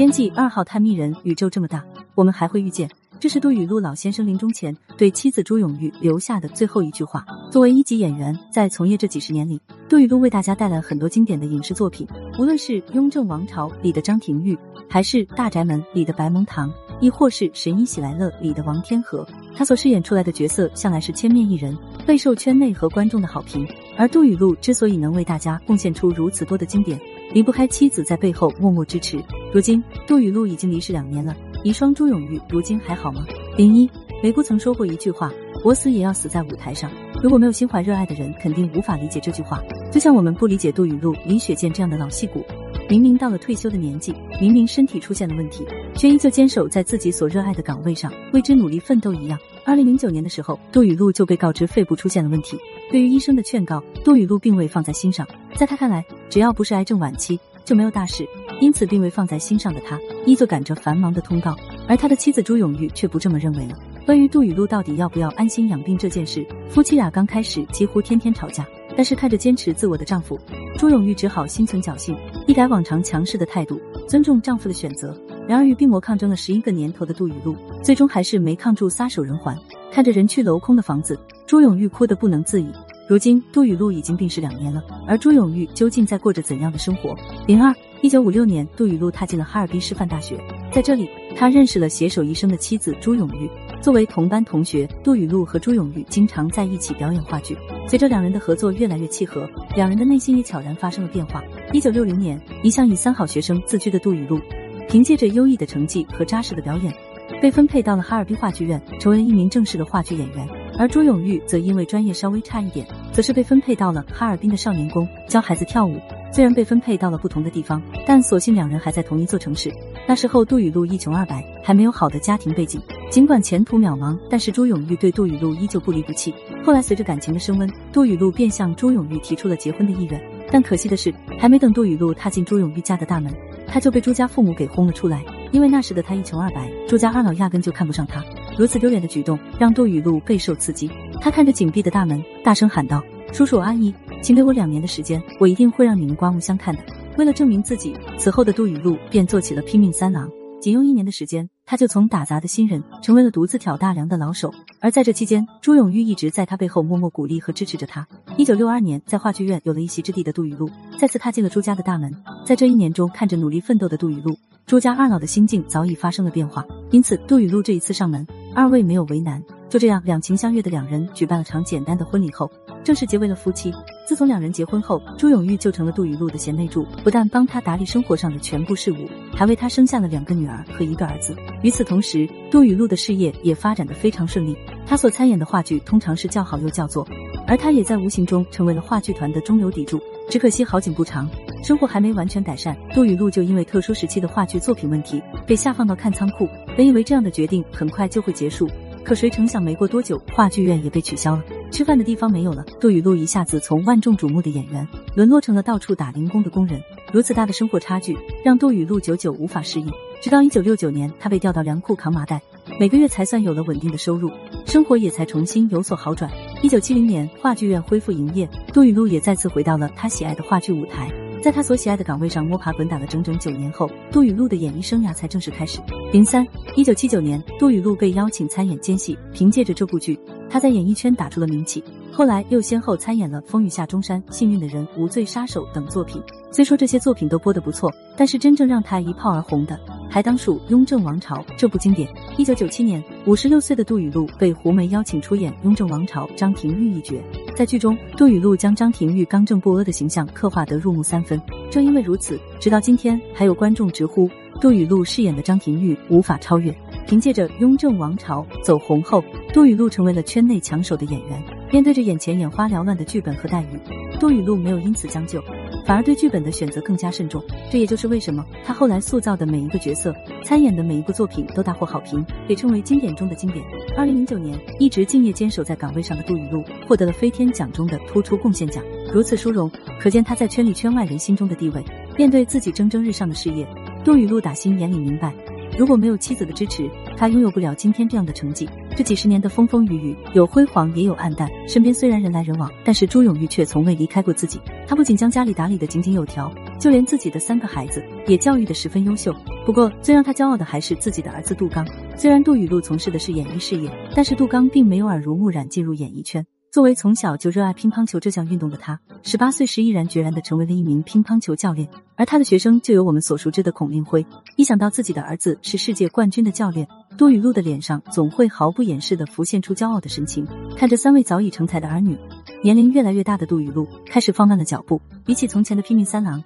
编辑二号探秘人，宇宙这么大，我们还会遇见。这是杜雨露老先生临终前对妻子朱永玉留下的最后一句话。作为一级演员，在从业这几十年里，杜雨露为大家带来很多经典的影视作品，无论是《雍正王朝》里的张廷玉，还是《大宅门》里的白蒙堂，亦或是《神医喜来乐》里的王天和，他所饰演出来的角色向来是千面一人，备受圈内和观众的好评。而杜雨露之所以能为大家贡献出如此多的经典，离不开妻子在背后默默支持。如今，杜雨露已经离世两年了。遗孀朱永玉如今还好吗？零一，梅姑曾说过一句话：“我死也要死在舞台上。”如果没有心怀热爱的人，肯定无法理解这句话。就像我们不理解杜雨露、李雪健这样的老戏骨，明明到了退休的年纪，明明身体出现了问题，却依旧坚守在自己所热爱的岗位上，为之努力奋斗一样。二零零九年的时候，杜雨露就被告知肺部出现了问题。对于医生的劝告，杜雨露并未放在心上。在他看来，只要不是癌症晚期，就没有大事。因此，并未放在心上的他，依旧赶着繁忙的通告，而他的妻子朱永玉却不这么认为了。关于杜雨露到底要不要安心养病这件事，夫妻俩刚开始几乎天天吵架。但是看着坚持自我的丈夫，朱永玉只好心存侥幸，一改往常强势的态度，尊重丈夫的选择。然而与病魔抗争了十一个年头的杜雨露，最终还是没抗住，撒手人寰。看着人去楼空的房子，朱永玉哭得不能自已。如今，杜雨露已经病逝两年了，而朱永玉究竟在过着怎样的生活？零二。一九五六年，杜雨露踏进了哈尔滨师范大学，在这里，他认识了携手一生的妻子朱永玉。作为同班同学，杜雨露和朱永玉经常在一起表演话剧。随着两人的合作越来越契合，两人的内心也悄然发生了变化。一九六零年，一向以三好学生自居的杜雨露，凭借着优异的成绩和扎实的表演，被分配到了哈尔滨话剧院，成为一名正式的话剧演员。而朱永玉则因为专业稍微差一点，则是被分配到了哈尔滨的少年宫教孩子跳舞。虽然被分配到了不同的地方，但所幸两人还在同一座城市。那时候杜雨露一穷二白，还没有好的家庭背景，尽管前途渺茫，但是朱永玉对杜雨露依旧不离不弃。后来随着感情的升温，杜雨露便向朱永玉提出了结婚的意愿。但可惜的是，还没等杜雨露踏进朱永玉家的大门，他就被朱家父母给轰了出来。因为那时的他一穷二白，朱家二老压根就看不上他。如此丢脸的举动让杜雨露备受刺激，她看着紧闭的大门，大声喊道：“叔叔阿姨，请给我两年的时间，我一定会让你们刮目相看的。”为了证明自己，此后的杜雨露便做起了拼命三郎。仅用一年的时间，他就从打杂的新人成为了独自挑大梁的老手。而在这期间，朱永玉一直在他背后默默鼓励和支持着他。一九六二年，在话剧院有了一席之地的杜雨露，再次踏进了朱家的大门。在这一年中，看着努力奋斗的杜雨露，朱家二老的心境早已发生了变化。因此，杜雨露这一次上门。二位没有为难，就这样两情相悦的两人举办了场简单的婚礼后，正式结为了夫妻。自从两人结婚后，朱永玉就成了杜雨露的贤内助，不但帮他打理生活上的全部事务，还为他生下了两个女儿和一个儿子。与此同时，杜雨露的事业也发展的非常顺利，他所参演的话剧通常是叫好又叫座，而他也在无形中成为了话剧团的中流砥柱。只可惜好景不长，生活还没完全改善，杜雨露就因为特殊时期的话剧作品问题被下放到看仓库。本以为这样的决定很快就会结束，可谁成想没过多久，话剧院也被取消了，吃饭的地方没有了。杜雨露一下子从万众瞩目的演员，沦落成了到处打零工的工人。如此大的生活差距，让杜雨露久久无法适应。直到一九六九年，她被调到粮库扛麻袋，每个月才算有了稳定的收入，生活也才重新有所好转。一九七零年，话剧院恢复营业，杜雨露也再次回到了她喜爱的话剧舞台。在他所喜爱的岗位上摸爬滚打了整整九年后，杜雨露的演艺生涯才正式开始。零三，一九七九年，杜雨露被邀请参演奸细，凭借着这部剧，他在演艺圈打出了名气。后来又先后参演了《风雨下中山》《幸运的人》《无罪杀手》等作品。虽说这些作品都播得不错，但是真正让他一炮而红的，还当属《雍正王朝》这部经典。一九九七年，五十六岁的杜雨露被胡梅邀请出演《雍正王朝》张廷玉一角。在剧中，杜雨露将张廷玉刚正不阿的形象刻画得入木三分。正因为如此，直到今天还有观众直呼杜雨露饰演的张廷玉无法超越。凭借着《雍正王朝》走红后，杜雨露成为了圈内抢手的演员。面对着眼前眼花缭乱的剧本和待遇，杜雨露没有因此将就，反而对剧本的选择更加慎重。这也就是为什么她后来塑造的每一个角色、参演的每一部作品都大获好评，被称为经典中的经典。二零零九年，一直敬业坚守在岗位上的杜雨露获得了飞天奖中的突出贡献奖，如此殊荣，可见她在圈里圈外人心中的地位。面对自己蒸蒸日上的事业，杜雨露打心眼里明白，如果没有妻子的支持，他拥有不了今天这样的成绩。这几十年的风风雨雨，有辉煌也有暗淡，身边虽然人来人往，但是朱永玉却从未离开过自己。他不仅将家里打理得井井有条。就连自己的三个孩子也教育的十分优秀。不过，最让他骄傲的还是自己的儿子杜刚。虽然杜雨露从事的是演艺事业，但是杜刚并没有耳濡目染进入演艺圈。作为从小就热爱乒乓球这项运动的他，十八岁时毅然决然的成为了一名乒乓球教练。而他的学生就有我们所熟知的孔令辉。一想到自己的儿子是世界冠军的教练，杜雨露的脸上总会毫不掩饰的浮现出骄傲的神情。看着三位早已成才的儿女，年龄越来越大的杜雨露开始放慢了脚步。比起从前的拼命三郎。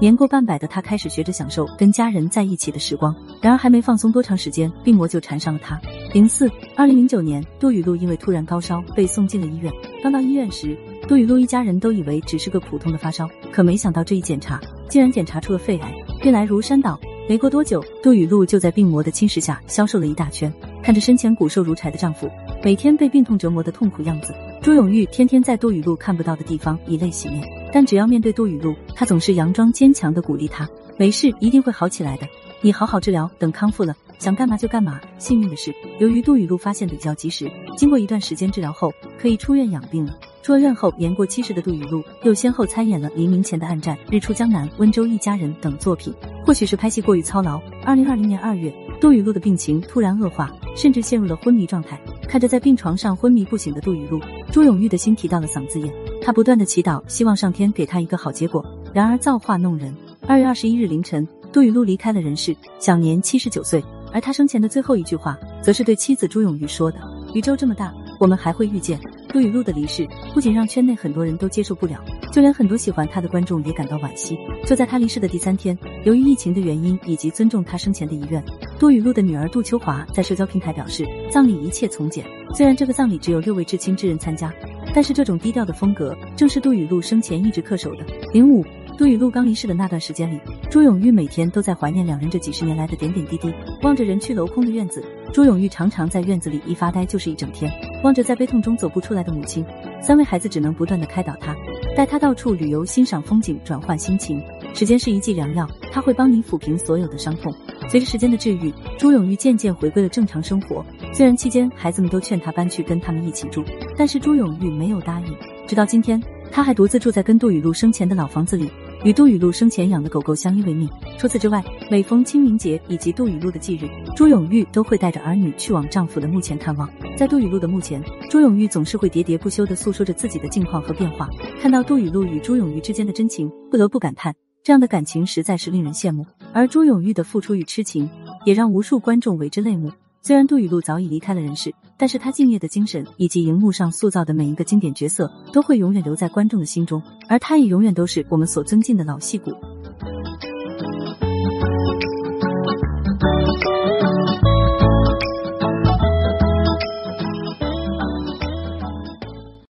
年过半百的他开始学着享受跟家人在一起的时光，然而还没放松多长时间，病魔就缠上了他。零四二零零九年，杜雨露因为突然高烧被送进了医院。刚到医院时，杜雨露一家人都以为只是个普通的发烧，可没想到这一检查竟然检查出了肺癌。病来如山倒，没过多久，杜雨露就在病魔的侵蚀下消瘦了一大圈。看着身前骨瘦如柴的丈夫，每天被病痛折磨的痛苦样子，朱永玉天天在杜雨露看不到的地方以泪洗面。但只要面对杜雨露，他总是佯装坚强的鼓励她：“没事，一定会好起来的。你好好治疗，等康复了，想干嘛就干嘛。”幸运的是，由于杜雨露发现比较及时，经过一段时间治疗后，可以出院养病了。出了院后，年过七十的杜雨露又先后参演了《黎明前的暗战》《日出江南》《温州一家人》等作品。或许是拍戏过于操劳，二零二零年二月，杜雨露的病情突然恶化，甚至陷入了昏迷状态。看着在病床上昏迷不醒的杜雨露，朱永玉的心提到了嗓子眼。他不断的祈祷，希望上天给他一个好结果。然而造化弄人，二月二十一日凌晨，杜雨露离开了人世，享年七十九岁。而他生前的最后一句话，则是对妻子朱永玉说的：“宇宙这么大，我们还会遇见。”杜雨露的离世，不仅让圈内很多人都接受不了，就连很多喜欢他的观众也感到惋惜。就在他离世的第三天，由于疫情的原因以及尊重他生前的遗愿，杜雨露的女儿杜秋华在社交平台表示，葬礼一切从简。虽然这个葬礼只有六位至亲之人参加。但是这种低调的风格，正是杜雨露生前一直恪守的。零五，杜雨露刚离世的那段时间里，朱永玉每天都在怀念两人这几十年来的点点滴滴。望着人去楼空的院子，朱永玉常常在院子里一发呆就是一整天。望着在悲痛中走不出来的母亲，三位孩子只能不断的开导他，带他到处旅游欣赏风景，转换心情。时间是一剂良药，他会帮你抚平所有的伤痛。随着时间的治愈，朱永玉渐渐回归了正常生活。虽然期间孩子们都劝他搬去跟他们一起住，但是朱永玉没有答应。直到今天，他还独自住在跟杜雨露生前的老房子里，与杜雨露生前养的狗狗相依为命。除此之外，每逢清明节以及杜雨露的忌日，朱永玉都会带着儿女去往丈夫的墓前看望。在杜雨露的墓前，朱永玉总是会喋喋不休地诉说着自己的近况和变化。看到杜雨露与朱永玉之间的真情，不得不感叹。这样的感情实在是令人羡慕，而朱永玉的付出与痴情也让无数观众为之泪目。虽然杜雨露早已离开了人世，但是他敬业的精神以及荧幕上塑造的每一个经典角色，都会永远留在观众的心中，而他也永远都是我们所尊敬的老戏骨。